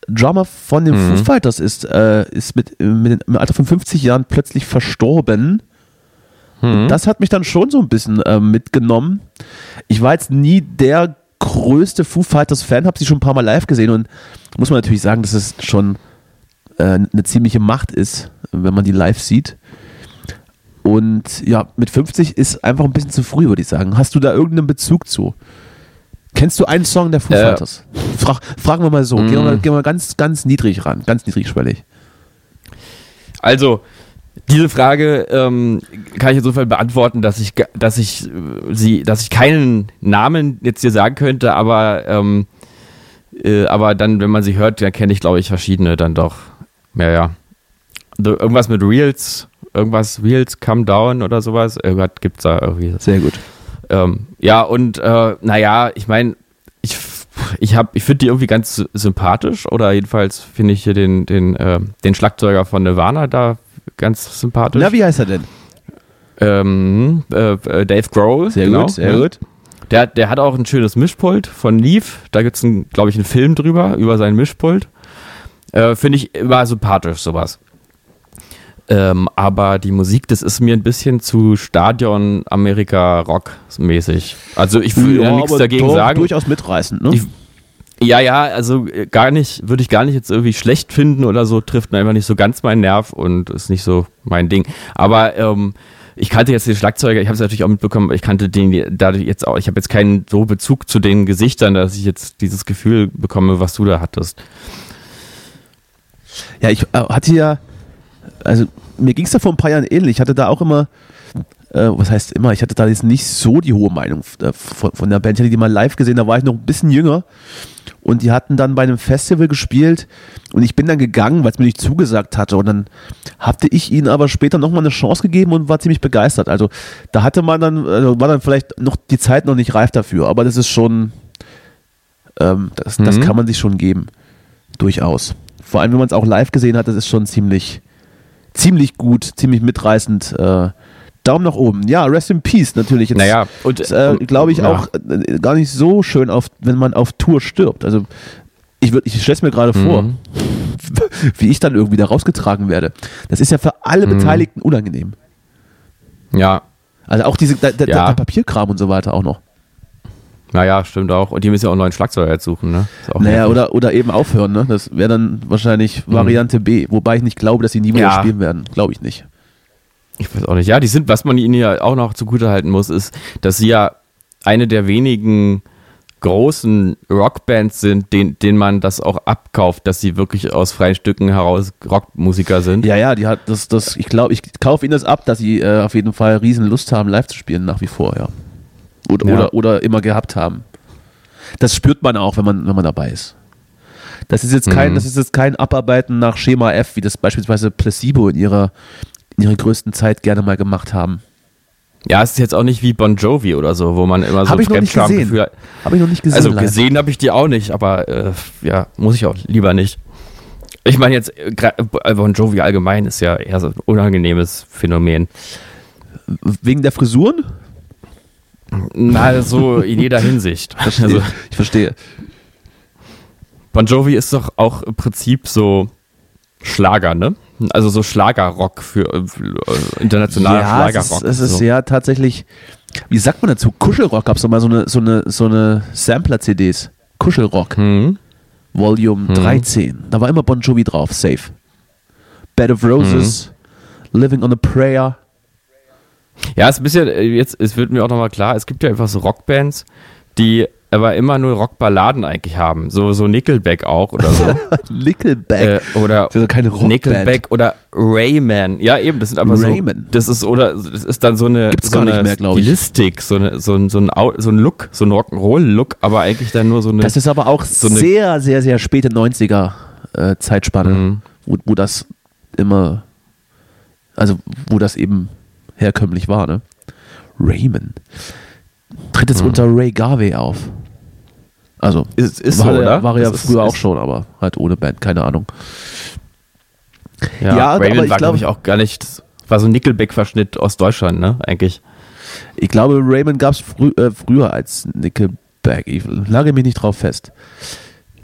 Drummer von den Mhm. Foo Fighters, ist, äh, ist mit, mit dem- im Alter von 50 Jahren plötzlich verstorben. Mhm. Das hat mich dann schon so ein bisschen äh, mitgenommen. Ich war jetzt nie der größte Foo Fighters Fan, habe sie schon ein paar Mal live gesehen und muss man natürlich sagen, dass es schon äh, eine ziemliche Macht ist, wenn man die live sieht. Und ja, mit 50 ist einfach ein bisschen zu früh, würde ich sagen. Hast du da irgendeinen Bezug zu? Kennst du einen Song der Foo Äh, Fighters? Frag, fragen wir mal so. Gehen wir mal, Mm. gehen wir ganz, ganz niedrig ran, ganz niedrigschwellig. Also, diese Frage ähm, kann ich insofern beantworten, dass ich, dass ich äh, sie, dass ich keinen Namen jetzt hier sagen könnte, aber ähm, Äh, aber dann, wenn man sie hört, dann kenne ich, glaube ich, verschiedene dann doch. Ja, ja. Irgendwas mit Reels, irgendwas Reels Come Down oder sowas. Irgendwas gibt es da irgendwie. Sehr gut. Ähm, ja, und äh, naja, ich meine, ich, ich, hab- ich finde die irgendwie ganz sy- sympathisch oder jedenfalls finde ich hier den, den, äh, den Schlagzeuger von Nirvana da ganz sympathisch. Na, wie heißt er denn? ähm, äh, äh, Dave Grohl. Sehr genau, gut, sehr ja. gut. Der, der hat auch ein schönes Mischpult von Leaf. Da gibt es, glaube ich, einen Film drüber, über sein Mischpult. Äh, Finde ich immer sympathisch, sowas. Ähm, aber die Musik, das ist mir ein bisschen zu Stadion Amerika Rock mäßig. Also ich will ja, nichts dagegen sagen. Durchaus mitreißend, ne? Ich- Ja, ja, also äh, gar nicht, würde ich gar nicht jetzt irgendwie schlecht finden oder so, trifft mir einfach nicht so ganz meinen Nerv und ist nicht so mein Ding. Aber ähm, ich kannte jetzt den Schlagzeuger, ich habe es natürlich auch mitbekommen, aber ich kannte den dadurch jetzt auch, ich habe jetzt keinen so Bezug zu den Gesichtern, dass ich jetzt dieses Gefühl bekomme, was du da hattest. Ja, ich äh, hatte ja, also mir ging es da vor ein paar Jahren ähnlich. Ich hatte da auch immer, äh, was heißt immer, ich hatte da jetzt nicht so die hohe Meinung äh, von, von der Band. Ich hatte die mal live gesehen, da war ich noch ein bisschen jünger. Und die hatten dann bei einem Festival gespielt und ich bin dann gegangen, weil es mir nicht zugesagt hatte. Und dann hatte ich ihnen aber später nochmal eine Chance gegeben und war ziemlich begeistert. Also da hatte man dann, also war dann vielleicht noch die Zeit noch nicht reif dafür, aber das ist schon, ähm, das, das Mhm. kann man sich schon geben. Durchaus. Vor allem, wenn man es auch live gesehen hat, das ist schon ziemlich, ziemlich gut, ziemlich mitreißend. Äh, Daumen nach oben. Ja, Rest in Peace natürlich. Jetzt, Naja, und ist, äh, glaube ich, ja. auch äh, gar nicht so schön, auf, wenn man auf Tour stirbt. Also ich, würd- ich stelle es mir gerade vor, Mhm. [laughs] wie ich dann irgendwie da rausgetragen werde. Das ist ja für alle Mhm. Beteiligten unangenehm. Ja, Also auch diese, der, der, Ja. der Papierkram und so weiter auch noch. Naja, stimmt auch. Und die müssen ja auch einen neuen Schlagzeuger jetzt suchen, ne? Naja, nervig. oder, oder eben aufhören. Ne? Das wäre dann wahrscheinlich Variante B. Wobei ich nicht glaube, dass sie nie wieder Mhm. Ja. spielen werden. Glaube ich nicht. Ich weiß auch nicht. Ja, die sind, was man ihnen ja auch noch zugutehalten muss, ist, dass sie ja eine der wenigen großen Rockbands sind, denen, denen man das auch abkauft, dass sie wirklich aus freien Stücken heraus Rockmusiker sind. Ja, ja, die hat das, das, ich glaube, ich kaufe ihnen das ab, dass sie äh, auf jeden Fall riesen Lust haben, live zu spielen, nach wie vor, ja. Oder, Ja. oder, oder immer gehabt haben. Das spürt man auch, wenn man, wenn man dabei ist. Das ist jetzt kein, Mhm. das ist jetzt kein Abarbeiten nach Schema F, wie das beispielsweise Placebo in ihrer, in ihrer größten Zeit gerne mal gemacht haben. Ja, es ist jetzt auch nicht wie Bon Jovi oder so, wo man immer so Hab ich noch nicht gesehen. Habe ich noch nicht gesehen. Also live. gesehen habe ich die auch nicht, aber äh, ja, muss ich auch lieber nicht. Ich meine jetzt, äh, äh, Bon Jovi allgemein ist ja eher so ein unangenehmes Phänomen. Wegen der Frisuren? Na, so in jeder Hinsicht. Verstehe. Also, ich verstehe. Bon Jovi ist doch auch im Prinzip so Schlager, ne? Also so Schlagerrock für, äh, äh, internationaler ja, es Schlagerrock. ist, es ist so. ja tatsächlich, wie sagt man dazu? Kuschelrock gab es doch mal so eine, so eine, so eine Sampler-CDs. Kuschelrock. Hm? Volume Mhm. 13. Da war immer Bon Jovi drauf, safe. Bed of Roses, Mhm. Living on a Prayer. Ja, es ist ein bisschen, äh, jetzt, es wird mir auch nochmal klar, es gibt ja einfach so Rockbands, die aber immer nur Rockballaden eigentlich haben. So, so Nickelback auch oder so. [laughs] Nickelback. äh, oder ja keine Rockband. Nickelback oder Rayman. Ja, eben, das sind aber Rayman. so. Das ist, oder, das ist dann so eine, Gibt's so gar nicht eine mehr. Stilistik, so, eine, so, ein, so, ein, so ein Look, so ein Rock'n'Roll-Look, aber eigentlich dann nur so eine. Das ist aber auch so eine- sehr, sehr, sehr späte 90er äh, Zeitspanne, Mhm. wo, wo das immer, also wo das eben herkömmlich war, ne? Rayman. Tritt jetzt Mhm. unter Ray Garvey auf. Also, ist, ist war, so, er- oder? war ja Das ist- früher auch schon, aber halt ohne Band, keine Ahnung. Ja, Ja, aber Rayman ich war, glaub- glaube ich, auch gar nicht. Das war so ein Nickelback-Verschnitt aus Deutschland, ne? Eigentlich. Ich glaube, Raymond gab es frü äh, früher als Nickelback. Ich lage mich nicht drauf fest.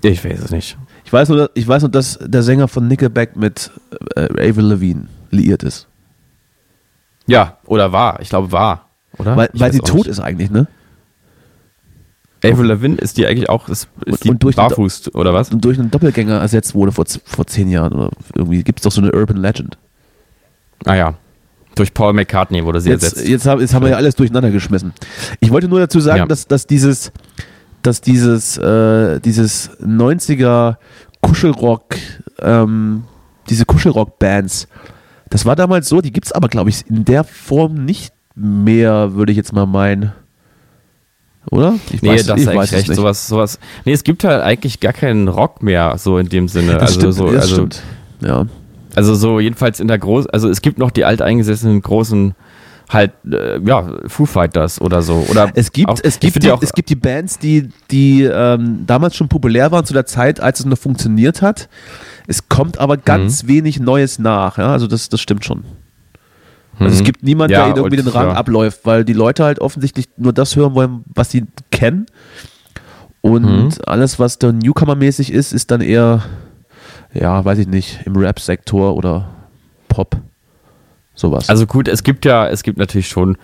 Ich weiß es nicht. Ich weiß nur, ich weiß nur dass der Sänger von Nickelback mit äh, Avril Lavigne liiert ist. Ja, oder war. Ich glaube, war. Oder? Weil, weil sie tot nicht. ist eigentlich, ne? Avril Lavigne ist die eigentlich auch, ist, ist Und- die und durch barfuß, oder was? Und durch einen Doppelgänger ersetzt wurde vor, vor zehn Jahren. Oder irgendwie gibt es doch so eine Urban Legend. Ah ja. Durch Paul McCartney wurde sie Jetzt, ersetzt. jetzt, haben, jetzt haben wir ja alles durcheinander geschmissen. Ich wollte nur dazu sagen, Ja. dass, dass dieses, dass dieses, äh, dieses 90er Kuschelrock, ähm, diese Kuschelrock-Bands, das war damals so, die gibt es aber, glaube ich, in der Form nicht mehr, würde ich jetzt mal meinen. Oder? Ich Nee, weiß, das ich ist weiß recht. nicht. Sowas, sowas. Nee, es gibt halt eigentlich gar keinen Rock mehr, so in dem Sinne. Das also stimmt, so, das also, stimmt. Ja. also so jedenfalls in der großen, also es gibt noch die alteingesessenen großen halt, äh, ja, Foo Fighters oder so. Oder Es gibt, auch, es, gibt die, auch, es gibt die Bands, die, die ähm, damals schon populär waren, zu der Zeit, als es noch funktioniert hat. Es kommt aber Mhm. ganz wenig Neues nach. Ja? Also das, das stimmt schon. Also es Mhm. gibt niemanden, Ja, der irgendwie den Rang ja. abläuft, weil die Leute halt offensichtlich nur das hören wollen, was sie kennen. Und Mhm. alles, was dann Newcomer-mäßig ist, ist dann eher, ja, weiß ich nicht, im Rap-Sektor oder Pop. Sowas. Also gut, es gibt ja, es gibt natürlich schon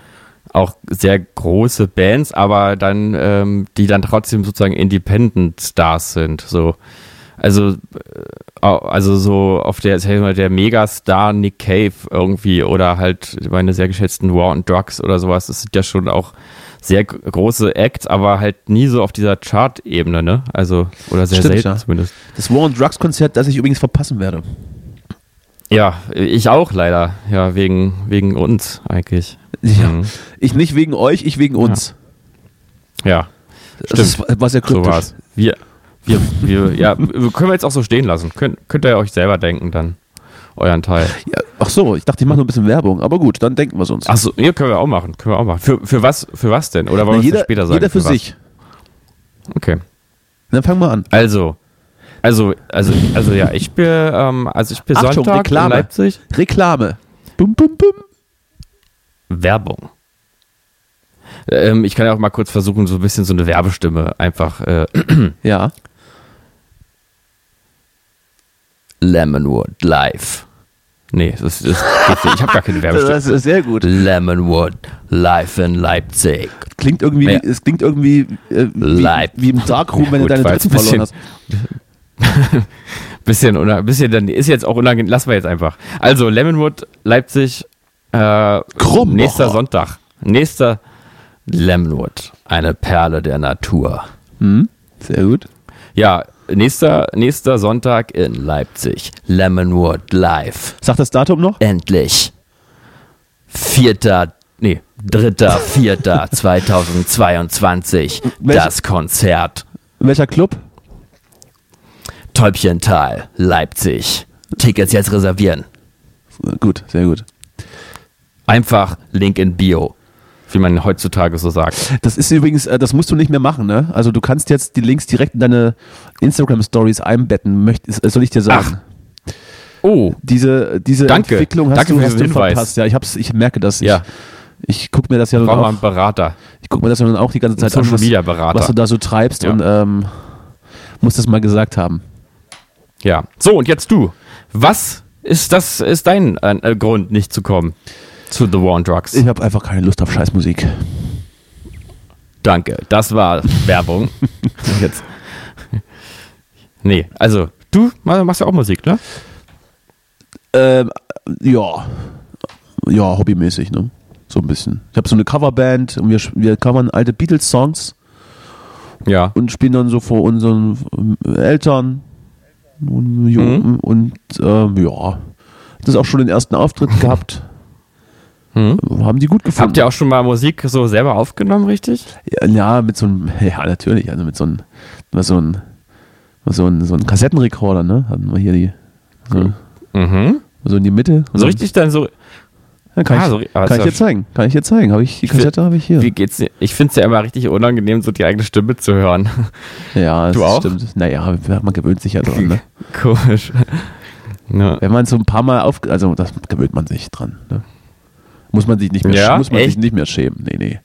auch sehr große Bands, aber dann, ähm, die dann trotzdem sozusagen Independent Stars sind. So. Also, äh, also so auf der, sag ich mal, der Megastar Nick Cave irgendwie oder halt meine sehr geschätzten War on Drugs oder sowas. Das sind ja schon auch sehr große Acts, aber halt nie so auf dieser Chart-Ebene, ne? Also, oder sehr Stimmt, selten ja. zumindest. das War on Drugs Konzert, das ich übrigens verpassen werde. Ja, ich auch leider. Ja, wegen, wegen uns eigentlich. Ja. Mhm. Ich nicht wegen euch, ich wegen uns. Ja. Das ist, war sehr So kryptisch. war's. Wir, wir, wir, ja, können wir jetzt auch so stehen lassen. Könnt, könnt ihr euch selber denken dann. Euren Teil. Ja, ach so, ich dachte, ich mache nur ein bisschen Werbung. Aber gut, dann denken wir es uns. Achso, ja, können wir auch machen. Können wir auch machen. Für, für was, für was denn? Oder wollen wir es jeder, später sagen? jeder für was? sich. Okay. Dann fangen wir an. Also, also, also, also ja, ich bin, ähm, also ich bin Achtung, Sonntag Reklame. in Leipzig. Reklame. Bum, bum, bum. Werbung. Ähm, ich kann ja auch mal kurz versuchen, so ein bisschen so eine Werbestimme einfach. Äh, Ja. Lemonwood Live. Nee, das, das geht nicht. ich habe gar keine [laughs] Werbestimme. Das ist sehr gut. Lemonwood Live in Leipzig. Klingt irgendwie, Ja. es klingt irgendwie äh, wie, wie im Darkroom, wenn Gut, du deine Dritten verloren hast. Bisschen, [laughs] oder, bisschen, dann ist jetzt auch unangenehm. Lassen wir jetzt einfach. Also, Lemonwood, Leipzig, äh, Krumm. nächster Sonntag. Nächster Lemonwood, eine Perle der Natur. Hm? Sehr gut. Ja, nächster, nächster Sonntag in Leipzig. Lemonwood live. Sag das Datum noch? Endlich. Vierter, nee, dritter, vierter [laughs] 2022. Welche- Das Konzert. Welcher Club? Täubchental, Leipzig. Tickets jetzt reservieren. Gut, sehr gut. Einfach Link in Bio, wie man heutzutage so sagt. Das ist übrigens, äh, das musst du nicht mehr machen, ne? Also du kannst jetzt die Links direkt in deine Instagram-Stories einbetten, möchtest, äh, soll ich dir sagen. Oh, Diese, diese Danke. Entwicklung hast Danke du, hast du verpasst. Ja, ich, hab's, ich merke das. Ja. Ich, ich gucke mir das ja nun war mal auch, ein Berater. ich guck mir das ja nun auch die ganze Zeit an, was, Media Berater. was du da so treibst Ja. und ähm, muss das mal gesagt haben. Ja. So, und jetzt du. Was ist das, ist dein äh, Grund, nicht zu kommen zu The War on Drugs? Ich habe einfach keine Lust auf Scheißmusik. Danke. Das war Werbung. [laughs] jetzt. Nee, also, du ma- machst ja auch Musik, ne? Ähm, ja. Ja, hobbymäßig, ne? So ein bisschen. Ich habe so eine Coverband und wir, wir covern alte Beatles-Songs Ja. und spielen dann so vor unseren ähm, Eltern und, Jungen und ähm, ja, das ist auch schon den ersten Auftritt gehabt. Hm? Haben die gut gefunden. Habt ihr auch schon mal Musik so selber aufgenommen, richtig? Ja, ja, mit so einem, [laughs] ja, natürlich, also mit so einem, mit so einem, mit so einem, so einem Kassettenrekorder, ne? Hatten wir hier die, so, Mhm. so in die Mitte. So richtig dann so. Ja, kann Ah, ich, so- kann ich dir zeigen. Kann ich dir zeigen. Habe ich, die Kassette habe ich hier. Wie geht's dir? Ich find's ja immer richtig unangenehm, so die eigene Stimme zu hören. Ja, [laughs] das Du auch? stimmt. Naja, man gewöhnt sich ja dran, ne? [laughs] Komisch. Ja. Wenn man so ein paar Mal auf, also das gewöhnt man sich dran, ne? Muss man sich nicht mehr, Ja? muss man sich nicht mehr schämen. Nee, nee.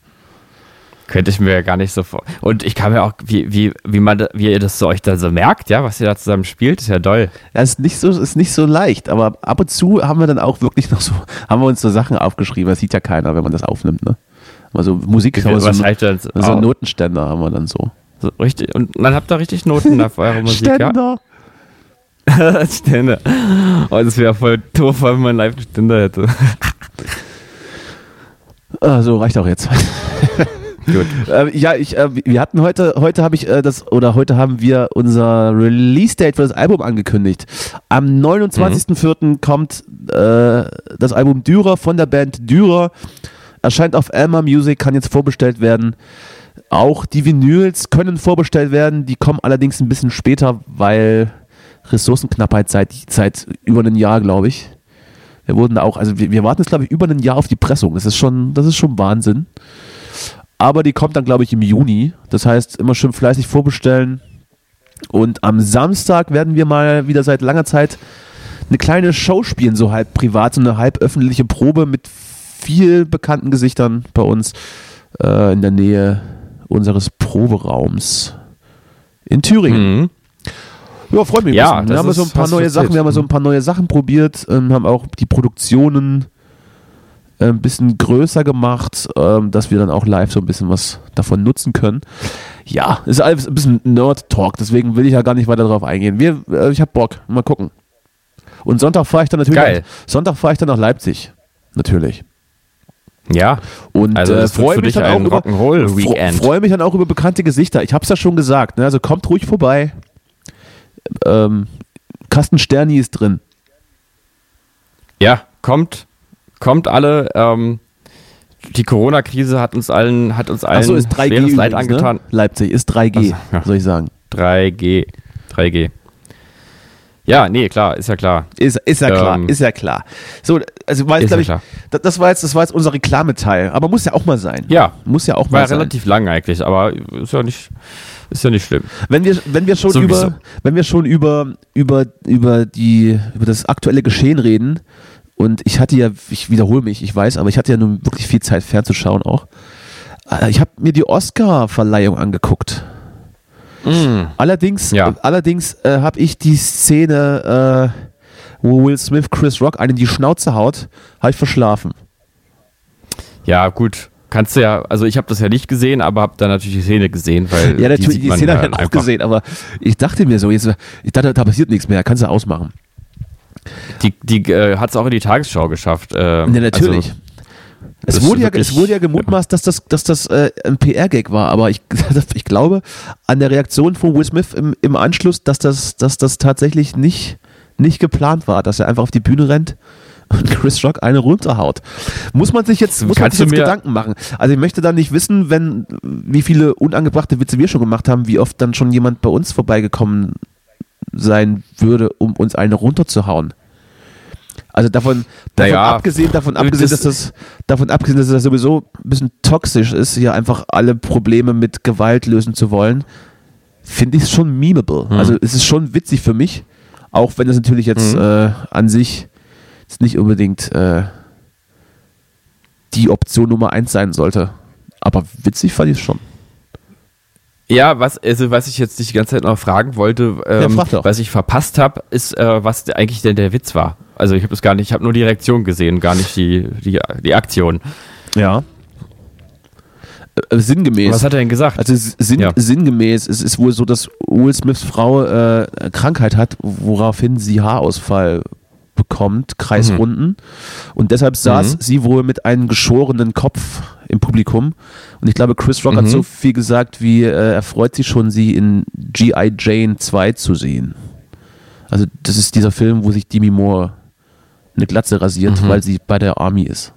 Könnte ich mir ja gar nicht so vor. Und ich kann mir auch, wie, wie, wie, man, da- wie ihr das so euch da so merkt, ja, was ihr da zusammen spielt, ist ja doll. Ja, ist nicht so, ist nicht so leicht, aber ab und zu haben wir dann auch wirklich noch so, [laughs] haben wir uns so Sachen aufgeschrieben, das sieht ja keiner, wenn man das aufnimmt, ne? Also Musik, wir so, was so das? Oh, Notenständer haben wir dann so. so richtig, und dann habt ihr richtig Noten [laughs] auf eurer Musik, Ständer. ja? [laughs] Ständer. Oh, das wäre voll doof, wenn man live einen Ständer hätte. Ah, so reicht auch jetzt. [laughs] Gut. Äh, ja, ich, äh, wir hatten heute, heute habe ich äh, das, oder heute haben wir unser Release-Date für das Album angekündigt. Am 29.04. kommt äh, das Album Dürer von der Band Dürer. Erscheint auf Elmer Music, kann jetzt vorbestellt werden. Auch die Vinyls können vorbestellt werden, die kommen allerdings ein bisschen später, weil Ressourcenknappheit seit, seit über einem Jahr, glaube ich. Wir wurden auch, also wir, wir warten jetzt, glaube ich, über ein Jahr auf die Pressung. Das ist schon, das ist schon Wahnsinn. Aber die kommt dann, glaube ich, im Juni. Das heißt, immer schön fleißig vorbestellen. Und am Samstag werden wir mal wieder seit langer Zeit eine kleine Show spielen, so halb privat, so eine halb öffentliche Probe mit viel bekannten Gesichtern bei uns äh, in der Nähe unseres Proberaums in Thüringen. Mhm. Ja, freut mich. Ja, wir haben so ein paar neue. Sachen, wir haben so ein paar neue Sachen probiert, ähm, haben auch die Produktionen äh, ein bisschen größer gemacht, ähm, dass wir dann auch live so ein bisschen was davon nutzen können. Ja, ist alles ein bisschen Nerd-Talk, deswegen will ich ja gar nicht weiter darauf eingehen. Wir, äh, ich habe Bock, mal gucken. Und Sonntag fahre ich dann natürlich. Geil. Sonntag fahre ich dann nach Leipzig, natürlich. Ja, Und also äh, freue mich dann auch über, freue mich dann auch über bekannte Gesichter. Ich habe es ja schon gesagt. Ne? Also kommt ruhig vorbei. Ähm, Carsten Sterni ist drin. Ja, kommt, kommt alle. Ähm, die Corona-Krise hat uns allen, hat uns allen Achso, ist 3G schweres Leid übrigens, angetan. Ne? Leipzig ist 3G, Ach so, ja. soll ich sagen. 3G. 3G. Ja, nee, klar, ist ja klar. Ist, ist ja klar, Ähm, ist ja klar. So, also war jetzt, ja ich, klar. das, war jetzt, das war jetzt unser Reklameteil. Aber muss ja auch mal sein. Ja, Muss ja auch war mal ja sein. relativ lang eigentlich, aber ist ja nicht, ist ja nicht schlimm. Wenn wir, wenn wir schon über, wenn wir schon über, über, über die, über das aktuelle Geschehen reden, und ich hatte ja, ich wiederhole mich, ich weiß, aber ich hatte ja nun wirklich viel Zeit fernzuschauen auch. Äh, Ich habe mir die Oscar-Verleihung angeguckt. Allerdings, Ja. äh, allerdings äh, habe ich die Szene, äh, wo Will Smith Chris Rock einen in die Schnauze haut, habe ich verschlafen. Ja, gut. Kannst du ja, also ich habe das ja nicht gesehen, aber habe dann natürlich die Szene gesehen, weil Ja, die natürlich, die man Szene habe ich auch einfach. gesehen, aber ich dachte mir so, jetzt, ich dachte, da passiert nichts mehr, kannst du ausmachen. Die, die äh, hat es auch in die Tagesschau geschafft. Äh, Ja, natürlich. Also, es, wurde ja, es wurde ja gemutmaßt, dass das, dass das äh, ein PR-Gag war, aber ich, [laughs] ich glaube an der Reaktion von Will Smith im, im Anschluss, dass das, dass das tatsächlich nicht, nicht geplant war, dass er einfach auf die Bühne rennt und [laughs] Chris Rock eine runterhaut. Muss man sich jetzt, muss man sich jetzt Gedanken machen. Also ich möchte dann nicht wissen, wenn, wie viele unangebrachte Witze wir schon gemacht haben, wie oft dann schon jemand bei uns vorbeigekommen sein würde, um uns eine runterzuhauen. Also davon, davon Naja, abgesehen, davon abgesehen, das- dass das, davon abgesehen, dass das sowieso ein bisschen toxisch ist, hier einfach alle Probleme mit Gewalt lösen zu wollen, finde ich es schon memeable. Hm. Also es ist schon witzig für mich, auch wenn es natürlich jetzt Mhm. äh, an sich jetzt nicht unbedingt äh, die Option Nummer eins sein sollte. Aber witzig fand ich es schon. Ja, was, also was ich jetzt dich die ganze Zeit noch fragen wollte, ähm, doch. was ich verpasst habe, ist, äh, was eigentlich denn der Witz war. Also ich habe das gar nicht, ich habe nur die Reaktion gesehen, gar nicht die, die, die Aktion. Ja. Äh, sinngemäß. Was hat er denn gesagt? Also sinn, Ja. sinngemäß, es ist wohl so, dass Will Smiths Frau äh, Krankheit hat, woraufhin sie Haarausfall bekommt, Kreisrunden. Und deshalb saß Mhm. sie wohl mit einem geschorenen Kopf im Publikum. Und ich glaube, Chris Rock hat Mhm. so viel gesagt, wie äh, er freut sich schon, sie in G.I. Jane 2 zu sehen. Also das ist dieser Film, wo sich Demi Moore eine Glatze rasiert, Mhm. weil sie bei der Army ist.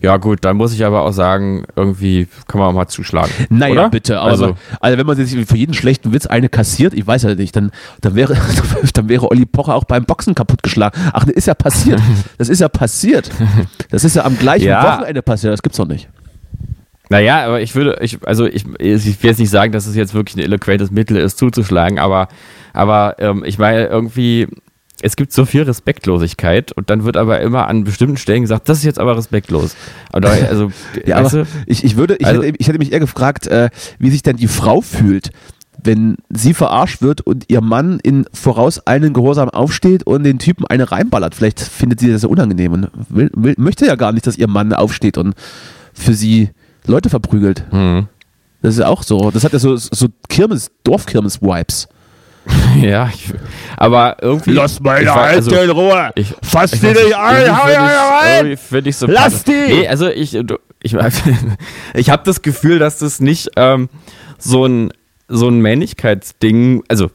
ja gut, dann muss ich aber auch sagen, irgendwie kann man auch mal zuschlagen. Naja, oder? bitte, also, also, wenn man sich für jeden schlechten Witz eine kassiert, ich weiß ja nicht, dann, dann, wäre, [laughs] dann wäre Olli Pocher auch beim Boxen kaputtgeschlagen. Ach, das ist ja passiert. [laughs] Das ist ja passiert. Das ist ja am gleichen Ja. Wochenende passiert, das gibt's doch nicht. naja, aber ich würde, ich, also ich, ich will jetzt nicht sagen, dass es jetzt wirklich ein eloquentes Mittel ist, zuzuschlagen, aber, aber ähm, ich meine irgendwie, es gibt so viel Respektlosigkeit und dann wird aber immer an bestimmten Stellen gesagt, das ist jetzt aber respektlos. Aber also, [laughs] Ja, weißt aber ich, ich, würde, ich, Also- hätte, ich hätte mich eher gefragt, äh, wie sich denn die Frau fühlt, wenn sie verarscht wird und ihr Mann in vorauseilenden Gehorsam aufsteht und den Typen eine reinballert. Vielleicht findet sie das ja unangenehm und will, will, möchte ja gar nicht, dass ihr Mann aufsteht und für sie Leute verprügelt. hm. Das ist ja auch so. Das hat ja so, so Kirmes, Dorfkirmes-Vibes. [laughs] ja, ich, aber irgendwie. Lass meine war- also- Alte in Ruhe! Ich, Fass ich die weiß nicht ein! Hau rein! find ich so Lass die! Nee, also ich, ich, [laughs] ich habe das Gefühl, dass das nicht ähm, so ein so ein Männlichkeitsding, also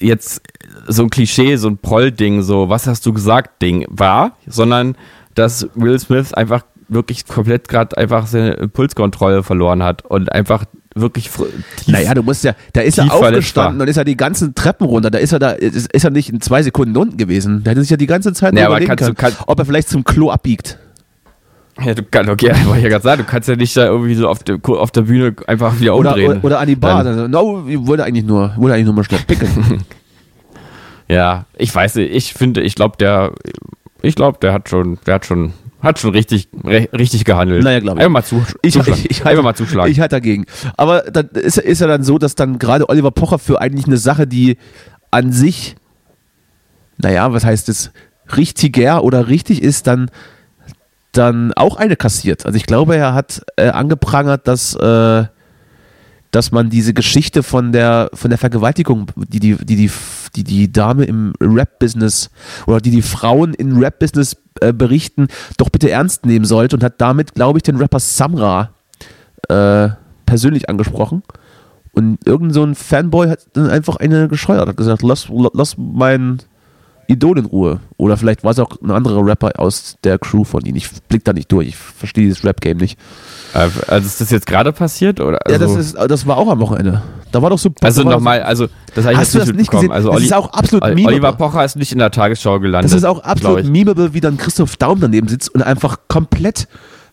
jetzt so ein Klischee, so ein Proll-Ding, so was hast du gesagt Ding war, sondern dass Will Smith einfach wirklich komplett gerade einfach seine Impulskontrolle verloren hat und einfach wirklich fr- tief, Naja, du musst ja, da ist er aufgestanden und ist er die ganzen Treppen runter. Da ist er da, ist, ist er nicht in zwei Sekunden unten gewesen. Der hätte sich ja die ganze Zeit aber überlegen du- können, kann- ob er vielleicht zum Klo abbiegt. Ja, du kannst, okay, [laughs] wollte ich ja gerade sagen, du kannst ja nicht da irgendwie so auf der, auf der Bühne einfach wieder Oder, umdrehen. oder, oder an die Bar. Dann- no, ich wollte eigentlich nur, wollte eigentlich nur mal schnell picken. [laughs] Ja, ich weiß nicht, ich finde, ich glaube, der, ich glaube, der hat schon, der hat schon, hat schon richtig, re, richtig gehandelt. Naja, glaub ich. Einfach mal zu, Ich, zuschlagen. ich, ich, Einfach mal zuschlagen. Ich halt dagegen. Aber dann ist, ist ja dann so, dass dann gerade Oliver Pocher für eigentlich eine Sache, die an sich, naja, was heißt es, richtiger oder richtig ist, dann, dann auch eine kassiert. Also ich glaube, er hat äh, angeprangert, dass, äh, dass man diese Geschichte von der, von der Vergewaltigung, die die, die, die, die, die Dame im Rap-Business oder die die Frauen im Rap-Business äh, berichten, doch bitte ernst nehmen sollte und hat damit, glaube ich, den Rapper Samra äh, persönlich angesprochen. Und irgend so ein Fanboy hat dann einfach eine gescheuert, hat gesagt, lass, lass mein Idol in Ruhe. Oder vielleicht war es auch ein anderer Rapper aus der Crew von ihm. Ich blick da nicht durch, ich verstehe dieses Rap-Game nicht. Äh, also ist das jetzt gerade passiert? Oder? ja, Also, das, ist, das war auch am Wochenende. Da war doch so. also nochmal, also das habe ich Hast jetzt du das nicht gesehen? Also das Olli, ist auch absolut Ol- memeable. Oliver Pocher ist nicht in der Tagesschau gelandet. Das ist auch absolut memeable, wie dann Christoph Daum daneben sitzt und einfach komplett.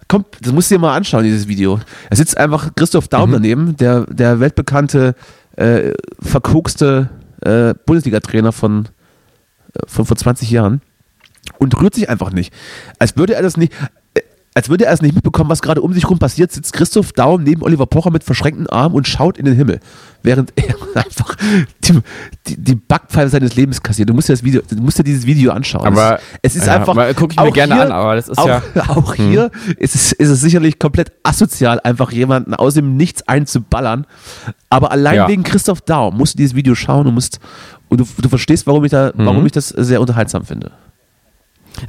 Kom das musst du dir mal anschauen, dieses Video. Da sitzt einfach Christoph Daum Mhm. daneben, der, der weltbekannte, äh, verkokste äh, Bundesliga-Trainer von, äh, von vor 20 Jahren und rührt sich einfach nicht. Als würde er das nicht. Als würde er es nicht mitbekommen, was gerade um sich rum passiert, sitzt Christoph Daum neben Oliver Pocher mit verschränkten Armen und schaut in den Himmel, während er [laughs] einfach die, die, die Backpfeife seines Lebens kassiert. Du musst dir das Video, du musst dir dieses Video anschauen. Aber es ist ja, einfach. mal guck ich mir gerne hier, an, aber das ist auch, ja- [laughs] Auch hier ist, es, ist es sicherlich komplett asozial, einfach jemanden aus dem Nichts einzuballern. Aber allein Ja. wegen Christoph Daum musst du dieses Video schauen und musst und du, du verstehst, warum ich da, warum Mhm. ich das sehr unterhaltsam finde.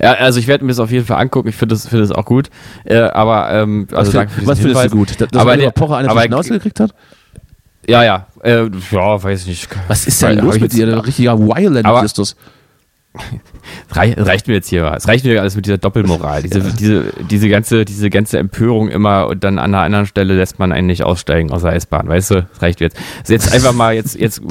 Ja, also ich werde mir das auf jeden Fall angucken. Ich finde das, finde das auch gut. Äh, aber ähm, also was für was findest Hinweis. du gut? Dass aber der, Pocher eine aber, Schnauze gekriegt hat? Ja, ja. Äh, ja, weiß ich nicht. Was ist denn hab los mit dir? Ein richtiger Violent Aber- Justus. [laughs] Rei reicht mir jetzt hier. Es reicht mir alles mit dieser Doppelmoral. Diese, diese, diese, ganze, diese ganze Empörung immer und dann an einer anderen Stelle lässt man einen nicht aussteigen aus der S-Bahn. Weißt du, das reicht mir jetzt. Also jetzt einfach mal, jetzt, jetzt,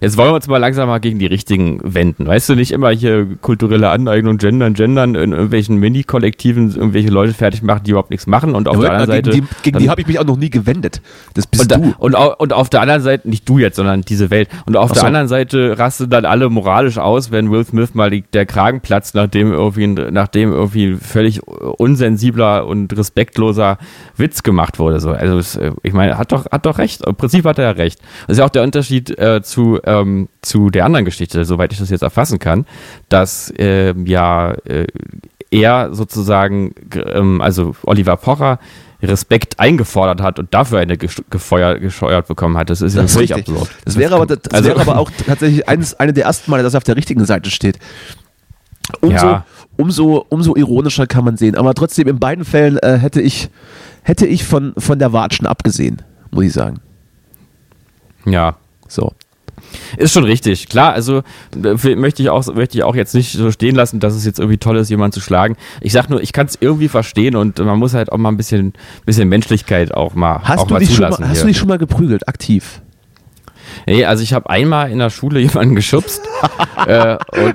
jetzt wollen wir uns mal langsam mal gegen die richtigen wenden. Weißt du, nicht immer hier kulturelle Aneignung, gendern, gendern, in irgendwelchen Mini-Kollektiven irgendwelche Leute fertig machen, die überhaupt nichts machen und auf der anderen Seite. gegen die, gegen die habe ich mich auch noch nie gewendet. Das bist Und, da, du. und, und auf der anderen Seite, nicht du jetzt, sondern diese Welt. Und auf Ach der so. anderen Seite rasten dann alle moralisch aus, wenn Will Smith mal die, der Kragen platzt, nachdem irgendwie, nachdem irgendwie völlig unsensibler und respektloser Witz gemacht wurde. So. Also es, äh, ich meine, hat doch, hat doch recht. Im Prinzip hat er ja recht. Das ist ja auch der Unterschied äh, zu, ähm, zu der anderen Geschichte, soweit ich das jetzt erfassen kann, dass ähm, ja äh, er sozusagen, ähm, also Oliver Pocher, Respekt eingefordert hat und dafür eine gefeuert, gescheuert bekommen hat. Das ist ja völlig absurd. Das wäre aber, das Also- wäre aber [laughs] auch tatsächlich eines, eine der ersten Male, dass er auf der richtigen Seite steht. Umso, Ja. umso, umso ironischer kann man sehen. Aber trotzdem, in beiden Fällen äh, hätte ich, hätte ich von, von der Watschen abgesehen, muss ich sagen. Ja. So. Ist schon richtig. Klar, also äh, möchte ich auch, möchte ich auch jetzt nicht so stehen lassen, dass es jetzt irgendwie toll ist, jemanden zu schlagen. Ich sag nur, ich kann es irgendwie verstehen und man muss halt auch mal ein bisschen, bisschen Menschlichkeit auch mal, Hast, auch du mal dich, schon zulassen. mal, hast hier. du dich schon mal geprügelt, aktiv? Nee, also ich habe einmal in der Schule [laughs] jemanden geschubst äh, und,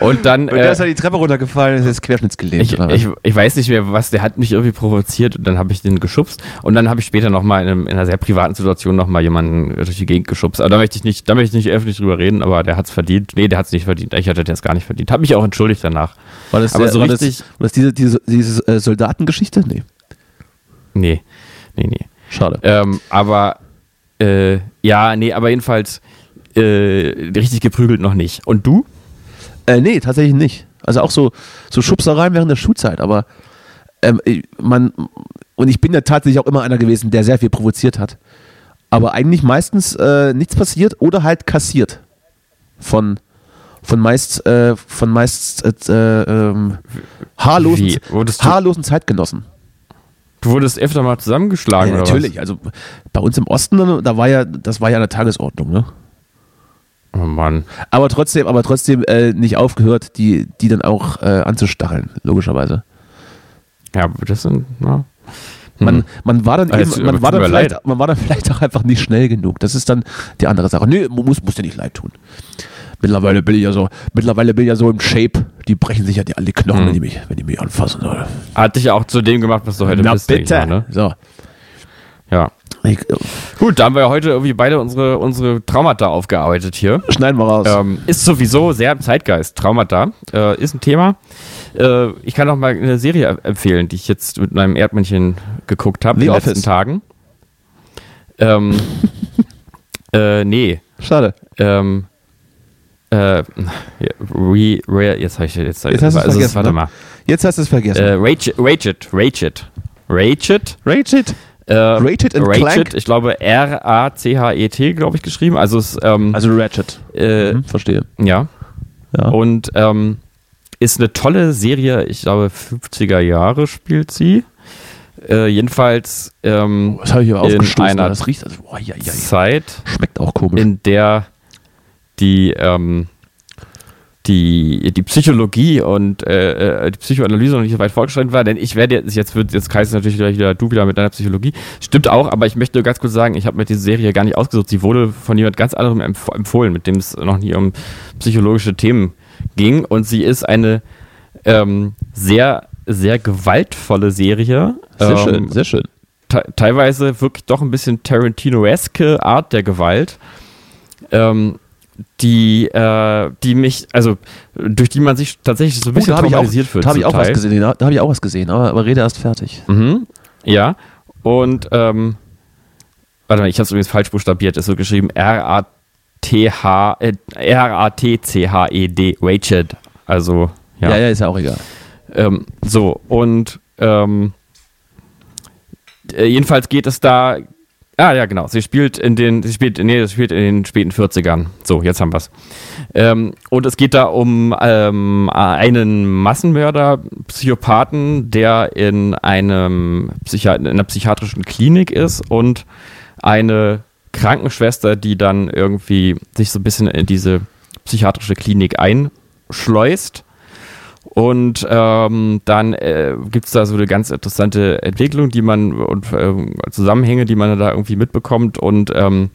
und dann. Und der Äh, ist ja die Treppe runtergefallen, ist jetzt querschnittsgelähmt. ich, ich, ich weiß nicht mehr, was, der hat mich irgendwie provoziert und dann habe ich den geschubst und dann habe ich später nochmal in, einem- in einer sehr privaten Situation nochmal jemanden durch die Gegend geschubst. Aber da möchte ich nicht, da möchte ich nicht öffentlich drüber reden, aber der hat es verdient. Nee, der hat es nicht verdient. Ich hatte das gar nicht verdient. Habe mich auch entschuldigt danach. war das, aber der, so war das, richtig- war das diese, diese, diese äh, Soldatengeschichte? Nee, Nee, nee, nee. schade. Ähm, aber äh, ja, nee, aber jedenfalls äh, richtig geprügelt noch nicht. Und du? Äh, nee, tatsächlich nicht. Also auch so, so Schubsereien während der Schulzeit, aber ähm, man, und ich bin ja tatsächlich auch immer einer gewesen, der sehr viel provoziert hat. Aber eigentlich meistens äh, nichts passiert oder halt kassiert. Von, von meist, äh, von meist äh, ähm, haarlosen, haarlosen Zeitgenossen. Du wurdest öfter mal zusammengeschlagen, Ja, oder natürlich, also bei uns im Osten, da war ja, das war ja eine Tagesordnung, ne? Oh Mann. Aber trotzdem, aber trotzdem äh, nicht aufgehört, die, die dann auch äh, anzustacheln, logischerweise. Ja, das sind, na, Man, hm. man war dann Also, eben, man war dann, vielleicht, leid. man war dann [laughs] vielleicht auch einfach nicht schnell genug. Das ist dann die andere Sache. Nö, muss, muss dir nicht leid tun. Mittlerweile bin ich ja so, mittlerweile bin ich ja so im Shape. Die brechen sich ja die alle Knochen, Hm. wenn die mich, wenn die mich anfassen. Oder? hat dich auch zu dem gemacht, was du heute Na bist. bitte. mal, ne? So. Ja. Ich, Gut, da haben wir ja heute irgendwie beide unsere, unsere Traumata aufgearbeitet hier. schneiden wir raus. Ähm, ist sowieso sehr im Zeitgeist. Traumata äh, ist ein Thema. Äh, ich kann auch mal eine Serie empfehlen, die ich jetzt mit meinem Erdmännchen geguckt habe in den letzten Tagen. Ähm, [laughs] äh, nee. Schade. Ähm, äh, re, re, jetzt habe ich jetzt, Jetzt hast du es also, vergessen, Warte ne? mal. Jetzt hast du es vergessen. Äh, Rage It. Rate it. Äh, Rated and Rage Clank? Ich glaube R-A-C-H-E-T, glaube ich, geschrieben. Also es, ähm, Also Ratchet. äh, Mhm, verstehe. ja. Ja. Und ähm, ist eine tolle Serie, ich glaube 50er Jahre spielt sie. Äh, jedenfalls ähm, Was habe ich hier in einer Das riecht, also, boah, ja, ja, ja. Zeit, Schmeckt auch komisch. in der die, ähm, die, die Psychologie und äh, äh, die Psychoanalyse noch nicht so weit fortgeschritten war, denn ich werde jetzt, jetzt wird jetzt Kaiser natürlich gleich wieder du wieder mit deiner Psychologie. Stimmt auch, aber ich möchte nur ganz kurz sagen, ich habe mir diese Serie gar nicht ausgesucht. Sie wurde von jemand ganz anderem empf empfohlen, mit dem es noch nie um psychologische Themen ging. Und sie ist eine ähm, sehr, sehr gewaltvolle Serie. sehr ähm, schön, sehr schön. te- teilweise wirklich doch ein bisschen Tarantino-eske Art der Gewalt, ähm, die, äh, die mich, also durch die man sich tatsächlich so ein bisschen Oh, da habe ich auch, traumatisiert wird. da hab ich auch was gesehen. Da, da habe ich auch was gesehen, aber, aber rede erst fertig. Mhm. Ja. Und ähm, warte mal, ich habe es übrigens falsch buchstabiert. Ist so geschrieben R-A-T-H äh, R-A-T-C-H-E-D Rached. Also ja. Ja, ja, ist ja auch egal. Ähm, so, und ähm, äh, jedenfalls geht es da. Ah, ja, genau. Sie spielt in den, sie spielt, nee, sie spielt in den späten 40ern. So, jetzt haben wir's. Ähm, und es geht da um ähm, einen Massenmörder, Psychopathen, der in einem Psychi in einer psychiatrischen Klinik ist und eine Krankenschwester, die dann irgendwie sich so ein bisschen in diese psychiatrische Klinik einschleust. Und ähm, dann äh, gibt es da so eine ganz interessante Entwicklung, die man und ähm, Zusammenhänge, die man da irgendwie mitbekommt. Und ähm,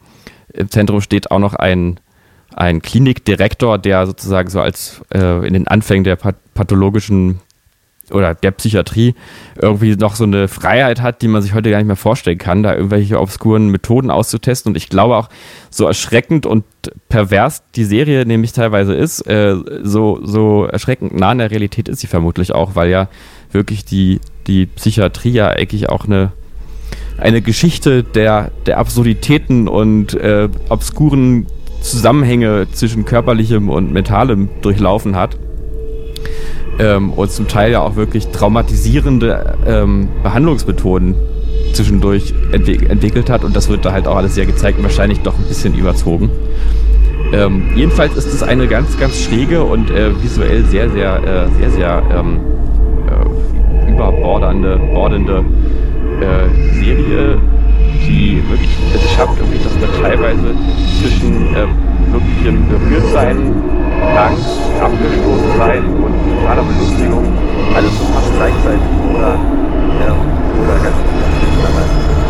im Zentrum steht auch noch ein, ein Klinikdirektor, der sozusagen so als äh, in den Anfängen der path pathologischen oder der Psychiatrie irgendwie noch so eine Freiheit hat, die man sich heute gar nicht mehr vorstellen kann, da irgendwelche obskuren Methoden auszutesten. Und ich glaube auch, so erschreckend und pervers die Serie nämlich teilweise ist, äh, so, so erschreckend nah an der Realität ist sie vermutlich auch, weil ja wirklich die, die Psychiatrie ja eigentlich auch eine, eine Geschichte der, der Absurditäten und äh, obskuren Zusammenhänge zwischen körperlichem und mentalem durchlaufen hat ähm, und zum Teil ja auch wirklich traumatisierende ähm, Behandlungsmethoden zwischendurch entwick entwickelt hat und das wird da halt auch alles sehr gezeigt und wahrscheinlich doch ein bisschen überzogen. Ähm, jedenfalls ist es eine ganz, ganz schräge und äh, visuell sehr, sehr, äh, sehr, sehr ähm, äh, überbordernde, bordende äh, Serie, die wirklich es schafft, irgendwie, dass man teilweise zwischen äh, wirklichem Berührtsein, Angst, Abgestoßensein und privater Belustigung, alles so fast gleichzeitig oder, ja, oder ganz gut.